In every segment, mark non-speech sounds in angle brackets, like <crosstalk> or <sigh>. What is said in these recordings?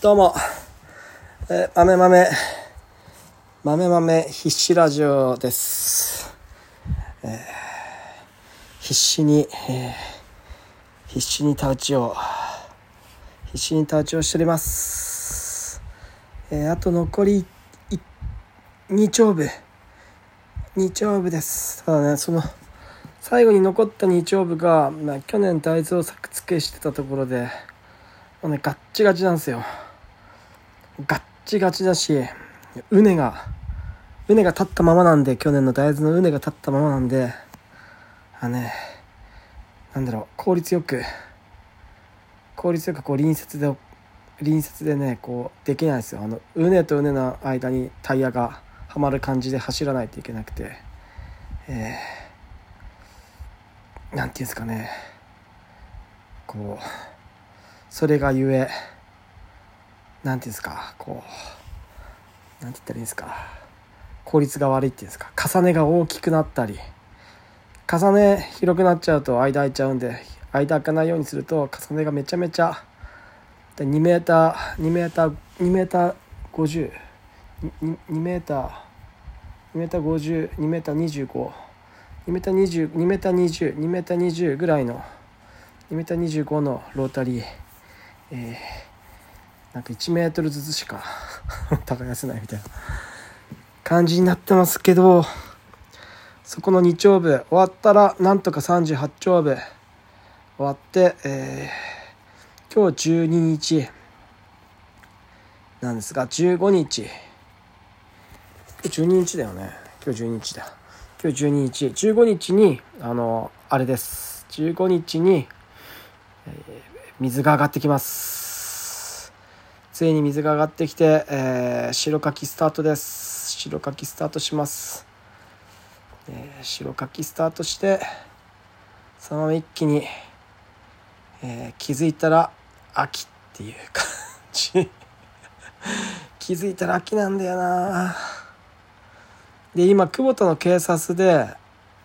どうも、えー、豆豆、豆豆必死ラジオです。えー必死に、えー必死に田打ちを、必死に田打ちをしております。えあと残り2丁部、2丁部です。ただね、その、最後に残った2丁部が、まあ、去年大豆を作付けしてたところで、もうね、ガッチガチなんですよ。ガッチガチだし、うねが、うねが立ったままなんで、去年の大豆のうねが立ったままなんで、あね、なんだろう、効率よく、効率よくこう隣接で、隣接でね、こう、できないですよ。あの、うねとうねの間にタイヤがはまる感じで走らないといけなくて、えー、なんていうんですかね、こう、それがゆえ、なんていうんですか、こう、なんて言ったらいいんですか、効率が悪いっていうんですか、重ねが大きくなったり、重ね広くなっちゃうと間空いちゃうんで、間空かないようにすると、重ねがめちゃめちゃ、で2メーター、2メーター、2メーター50、2, 2メーター、2メーター50、2メーター25、2メーター20、2メーター20、2メーター20ぐらいの、2メーター25のロータリー、えー、なんか1メートルずつしか <laughs> 耕せないみたいな感じになってますけどそこの2丁部終わったらなんとか38丁部終わって、えー、今日12日なんですが15日。12日だよね。今日12日だ。今日12日。15日にあのあれです。15日に、えー水が上がってきます。ついに水が上がってきて、えー白かきスタートです。白かきスタートします、えー白かきスタートしてそのまま一気に、えー気づいたら秋っていう感じ。<laughs> 気づいたら秋なんだよな。で今久保田の警察で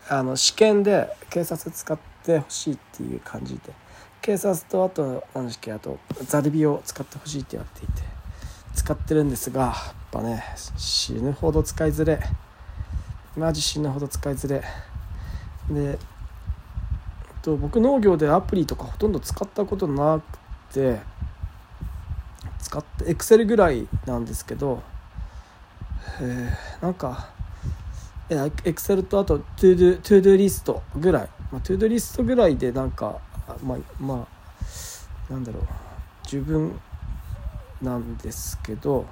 あの試験で警察使ってほしいっていう感じで。警察とあと何ですっけあとザルビを使ってほしいってやっていて使ってるんですがやっぱね死ぬほど使いづれマジ死ぬほど使いづれ。でと僕農業でアプリとかほとんど使ったことなくて使ってエクセルぐらいなんですけどえなんかエクセルとあとトゥードゥトゥードゥリストぐらい、まあ、トゥードリストぐらいでなんかまあまあなんだろう。十分なんですけど、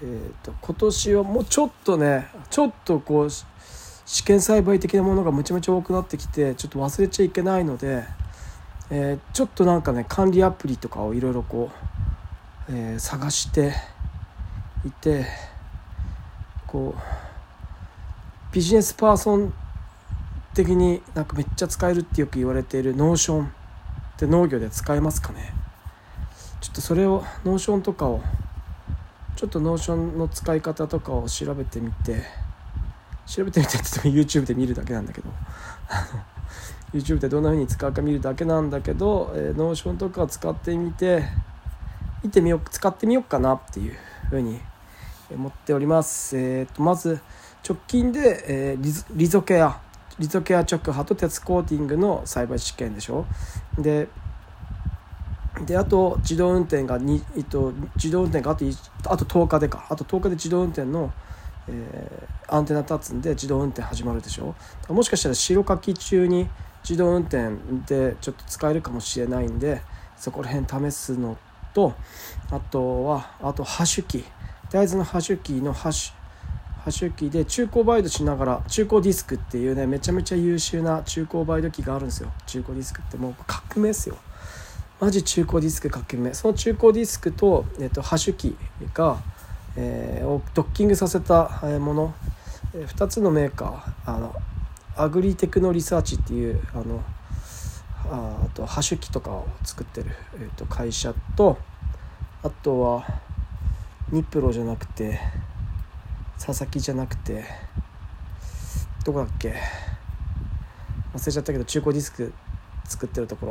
えー、と今年はもうちょっとねちょっとこう試験栽培的なものがむちゃむちゃ多くなってきてちょっと忘れちゃいけないので、えーちょっとなんかね管理アプリとかをいろいろこう、えー探していてこうビジネスパーソン的になんかめっちゃ使えるってよく言われている Notionって農業で使えますかね？ちょっとそれを Notionとかをちょっと Notionの使い方とかを調べてみて調べてみてって言っても YouTube で見るだけなんだけど <laughs> YouTube でどんな風に使うか見るだけなんだけど、えー、 Notionとか使ってみて見てみよう使ってみようかなっていう風に思っております。えー、とまず直近で、えーリゾリゾケア。リゾケア直播と鉄コーティングの栽培試験でしょ？でであと自動運転がに、えっと、自動運転があとあと10日でか。あと10日で自動運転の、えーアンテナ立つんで自動運転始まるでしょ？もしかしたら白かき中に自動運転でちょっと使えるかもしれないんでそこら辺試すのとあとはあとハッシュキ。ー大豆のハッシュキーのハッシュシュキで中古バイトしながら中古ディスクっていうねめちゃめちゃ優秀な中古バイト機があるんですよ。中古ディスクってもう革命ですよ。マジ中古ディスク革命。その中古ディスクと,、えっとハッシュキが、えーをドッキングさせたもの、え2つのメーカー。あのアグリテクノリサーチっていうあのああとハッシュ機とかを作ってる、えー、と会社とあとはニプロじゃなくて佐々木じゃなくてどこだっけ？忘れちゃったけど中古ディスク作ってるとこ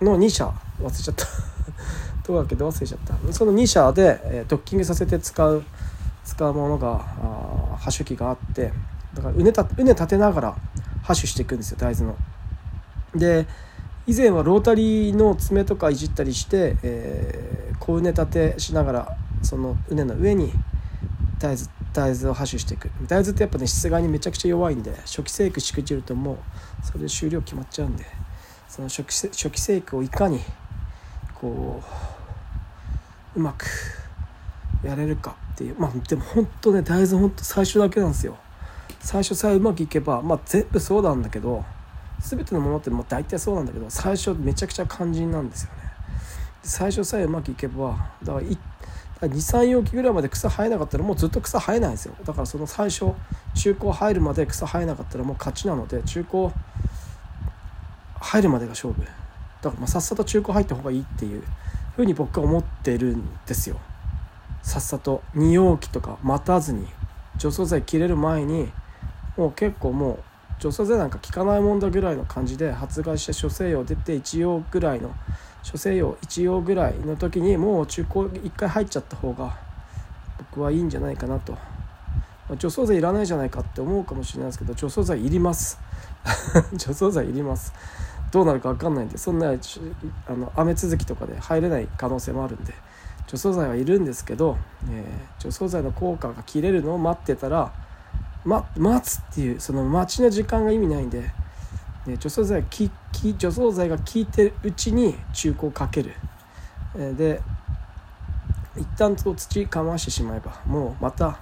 ろ。の2社。忘れちゃった。<laughs> どうだっけ？ど忘れちゃった？その2社で、ドッキングさせて使う使うものがあーハッシュ機があって。だからうねたうね立てながらハッシュしていくんですよ。大豆の。で以前はロータリーの爪とかいじったりして、えー、こううね立てしながらそのうねの上に大豆大豆をハッシュしていく。大豆ってやっぱね質がにめちゃくちゃ弱いんで初期生育しくじるともうそれで終了決まっちゃうんでその初期初期生育をいかにこううまくやれるかっていうまあでも本当ね大豆本当最初だけなんですよ。最初さえうまくいけばまあ全部そうなんだけど全てのものってもう大体そうなんだけど最初めちゃくちゃ肝心なんですよね。最初さえうまくいけばだから23容器ぐらいまで草生えなかったらもうずっと草生えないんですよ。だからその最初中古入るまで草生えなかったらもう勝ちなので中古入るまでが勝負。だからまあさっさと中古入った方がいいっていうふうに僕は思ってるんですよ。さっさと2容器とか待たずに除草剤切れる前にもう結構もう除草剤なんか効かないもんだぐらいの感じで発芽して諸西洋出て1用ぐらいの諸西洋1用ぐらいの時にもう中古1回入っちゃった方が僕はいいんじゃないかなと、ま除草剤いらないじゃないかって思うかもしれないですけど除草剤いります。<laughs> 除草剤いります。どうなるか分かんないんでそんなあの雨続きとかで入れない可能性もあるんで除草剤はいるんですけど、えー除草剤の効果が切れるのを待ってたら、ま、待つっていうその待ちの時間が意味ないんで、ね、除草剤がきき除草剤が効いてるうちに中古をかける、で一旦こう土かましてしまえばもうまた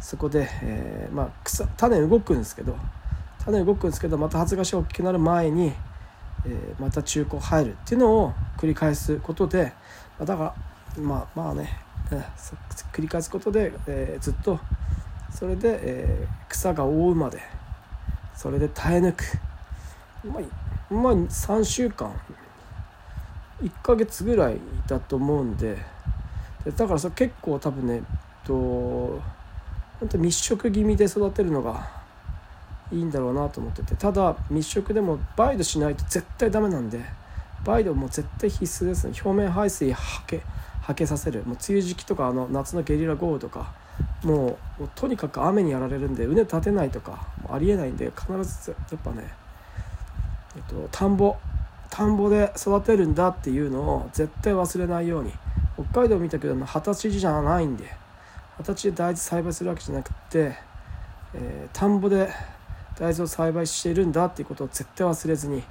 そこで、えーまあ、草種動くんですけど種動くんですけどまた発芽し大きくなる前に、えーまた中古入るっていうのを繰り返すことでだからまあまあね、えー繰り返すことで、えずっとそれで、え草が覆うまでそれで耐え抜く。まあ、まあ、3週間。1ヶ月ぐらいだと思うんで。でだからそ結構多分ねと本当密植気味で育てるのがいいんだろうなと思ってて。ただ密植でもバイドしないと絶対ダメなんでバイドも絶対必須ですね。表面排水はけはけさせる。もう梅雨時期とかあの夏のゲリラ豪雨とかもうもうとにかく雨にやられるんで畝立てないとかありえないんで必ずやっぱね、っと、田んぼ田んぼで育てるんだっていうのを絶対忘れないように。北海道見たけど二十歳じゃないんで。二十歳で大豆栽培するわけじゃなくて、えー田んぼで大豆を栽培しているんだっていうことを絶対忘れずに、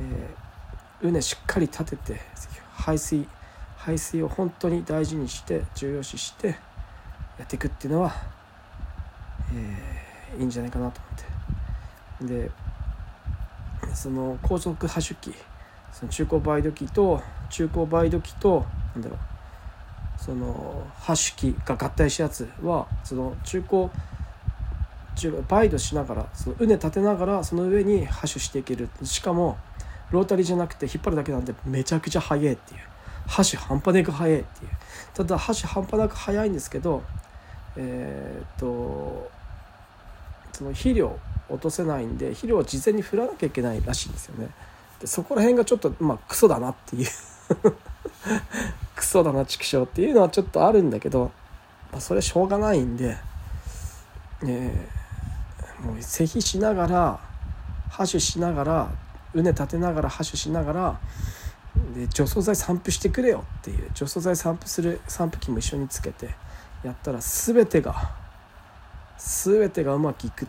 えー畝しっかり立てて排水排水を本当に大事にして重要視してやっていくっていうのは、えーいいんじゃないかなと思って。でその高速ハッシュ機その中古バイド機と中古バイド機となんだろうそのハッシュ機が合体したやつはその中古中古バイドしながらその畝立てながらその上にハッシュしていける。しかもロータリーじゃなくて引っ張るだけなんでめちゃくちゃ速いっていう。ハッシュ半端なく速いっていう。ただハッシュ半端なく速いんですけどえーっとその肥料落とせないんで肥料を事前に振らなきゃいけないらしいんですよね。でそこら辺がちょっとまあクソだなっていう。<laughs> クソだな畜生っていうのはちょっとあるんだけど、まあ、それはしょうがないんで、えーもう施肥しながらハッシュしながら畝立てながらハッシュしながらで除草剤散布してくれよっていう除草剤散布する散布機も一緒につけてやったら全てが全てがうまくいく。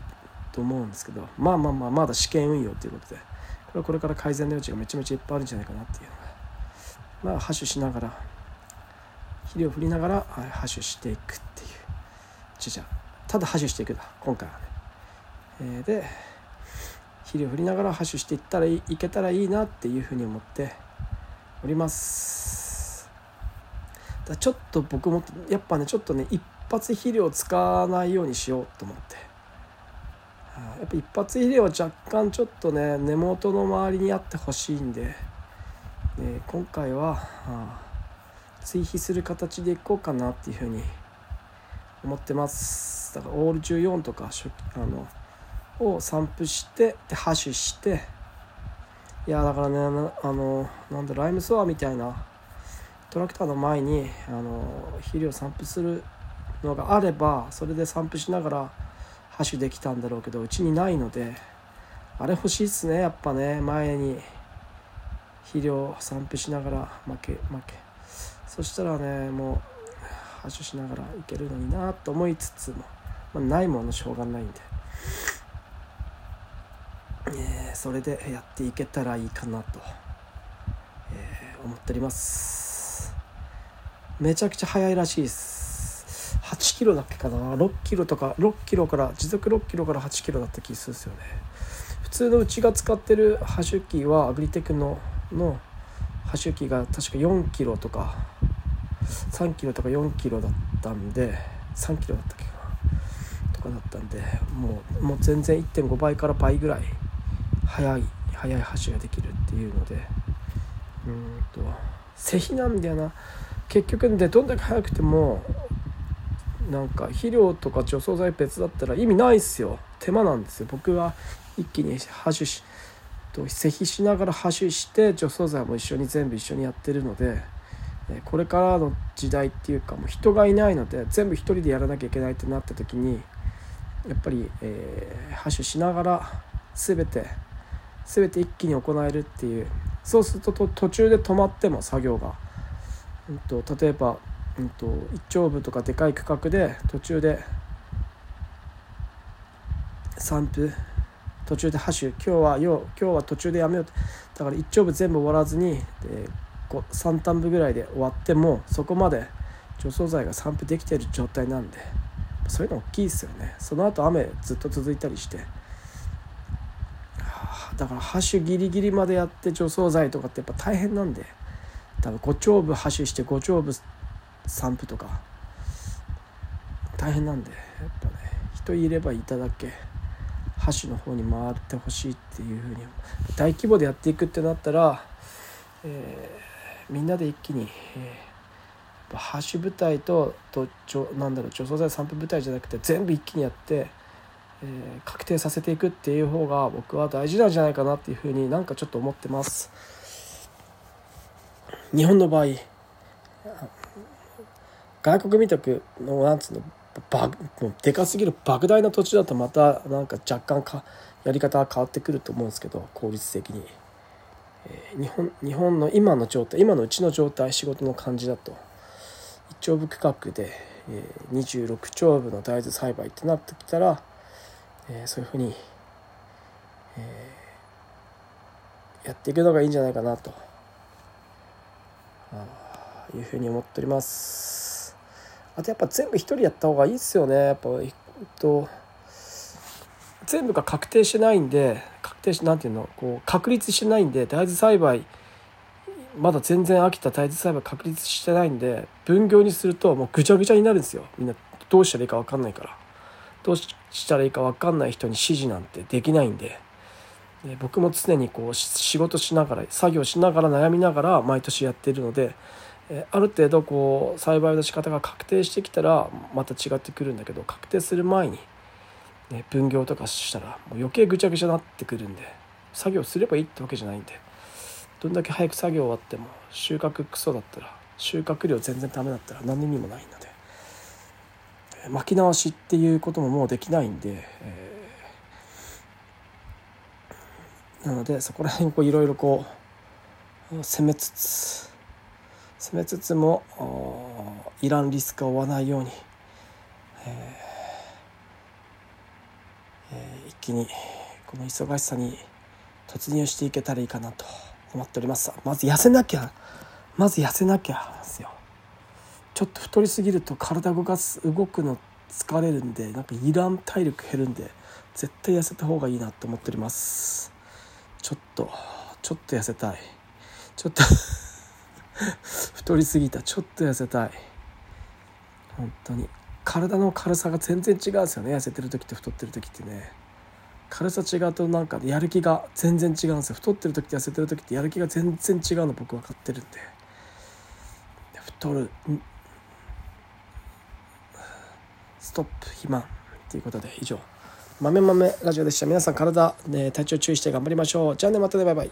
と思うんですけどまあまあまあまだ試験運用ということでこれはこれから改善の余地がめちゃめちゃいっぱいあるんじゃないかなっていうのがまあハッシュしながら肥料を振りながらはいハッシュしていくっていうじゃただハッシュしていくだ今回はね、えーで肥料を振りながらハッシュしていったらいいけたらいいなっていうふうに思っております。だちょっと僕もやっぱねちょっとね一発肥料を使わないようにしようと思って。やっぱ一発肥料は若干ちょっとね根元の周りにあってほしいんで、ね、今回は追肥する形でいこうかなっていうふうに思ってます。だからオール14とかあのを散布してでハッシュしていやだからねあのなんだライムソアみたいなトラクターの前にあの肥料散布するのがあればそれで散布しながら走できたんだろうけどうちにないのであれ欲しいっすねやっぱね。前に肥料散布しながら負け負け。そしたらねもう発射しながらいけるのになと思いつつも、まあ、ないものしょうがないんで、えー、それでやっていけたらいいかなと、えー、思っております。めちゃくちゃ速いらしいです。8キロだっけかな？6キロとか6キロから持続6キロから8キロだった気するんですよね。普通のうちが使ってるハシュ機はアグリテクののハシュ機が確か4キロとか3キロとか4キロだったんで3キロだったっけかな？とかだったんでもうもう全然1.5倍から倍ぐらい速い速い橋ができるっていうので。うんと施肥なんだよな。結局でどんだけ速くてもなんか肥料とか除草剤別だったら意味ないっすよ。手間なんですよ。僕は一気にハ種しと施肥しながらハ種して除草剤も一緒に全部一緒にやってるのでこれからの時代っていうかもう人がいないので全部一人でやらなきゃいけないってなった時にやっぱり、えー、ハしながら全て全て一気に行えるっていう。そうすると途中で止まっても作業が、うんと、例えば、うんと、一丁部とかでかい区画で途中で散布途中でハッシュ今日はよ今日は途中でやめようだから一丁部全部終わらずにで3単部ぐらいで終わってもそこまで除草剤が散布できてる状態なんでそういうの大きいですよね。その後雨ずっと続いたりして。だからハッシュギリギリまでやって除草剤とかってやっぱ大変なんで多分5丁部ハッシュして5丁部散布とか大変なんでやっぱね人いればいただけハッシュの方に回ってほしいっていうふうに大規模でやっていくってなったら、えーみんなで一気に、えー、ハッシュ部隊ととなんだろう除草剤散布部隊じゃなくて全部一気にやって、えー、確定させていくっていう方が僕は大事なんじゃないかなっていうふうになんかちょっと思ってます。日本の場合外国民族のなんつうのバでかすぎる莫大な土地だとまたなんか若干かやり方は変わってくると思うんですけど効率的に。えー、日本日本の今の状態今のうちの状態仕事の感じだと。一丁部区画で、えー、26丁部の大豆栽培ってなってきたら、えー、そういうふうに、えー、やっていくのがいいんじゃないかなと。いうふうに思っております。あとやっぱ全部一人やった方がいいっすよね。やっぱえっと全部が確定してないんで確定しなんていうのこう確立してないんで大豆栽培まだ全然飽きた大豆栽培確立してないんで分業にするともうぐちゃぐちゃになるんですよ。みんなどうしたらいいか分かんないから。どうしたらいいか分かんない人に指示なんてできないんで。で僕も常にこう仕事しながら作業しながら悩みながら毎年やってるのである程度こう栽培の仕方が確定してきたらまた違ってくるんだけど確定する前にね、分業とかしたらもう余計ぐちゃぐちゃになってくるんで作業すればいいってわけじゃないんでどんだけ早く作業終わっても収穫クソだったら収穫量全然ダメだったら何にもないので巻き直しっていうことももうできないんで、えー、なのでそこら辺いろいろこう攻めつつ攻めつつもいらんリスクを負わないように、えーえー、一気にこの忙しさに突入していけたらいいかなと思っております。まず痩せなきゃまず痩せなきゃですよ。ちょっと太りすぎると体動かす動くの疲れるんでなんかいらん体力減るんで絶対痩せた方がいいなと思っております。ちょっとちょっと痩せたい。ちょっと <laughs> 太りすぎた。ちょっと痩せたい。本当に。体の軽さが全然違うんですよね。痩せてる時と太ってる時ってね。軽さ違うとなんかやる気が全然違うんですよ。太ってる時と痩せてる時ってやる気が全然違うの僕分かってるんで。太る。ストップ。肥満ということで。以上。豆豆ラジオでした。皆さん体、ね、体調注意して頑張りましょう。じゃあね。またね。バイバイ。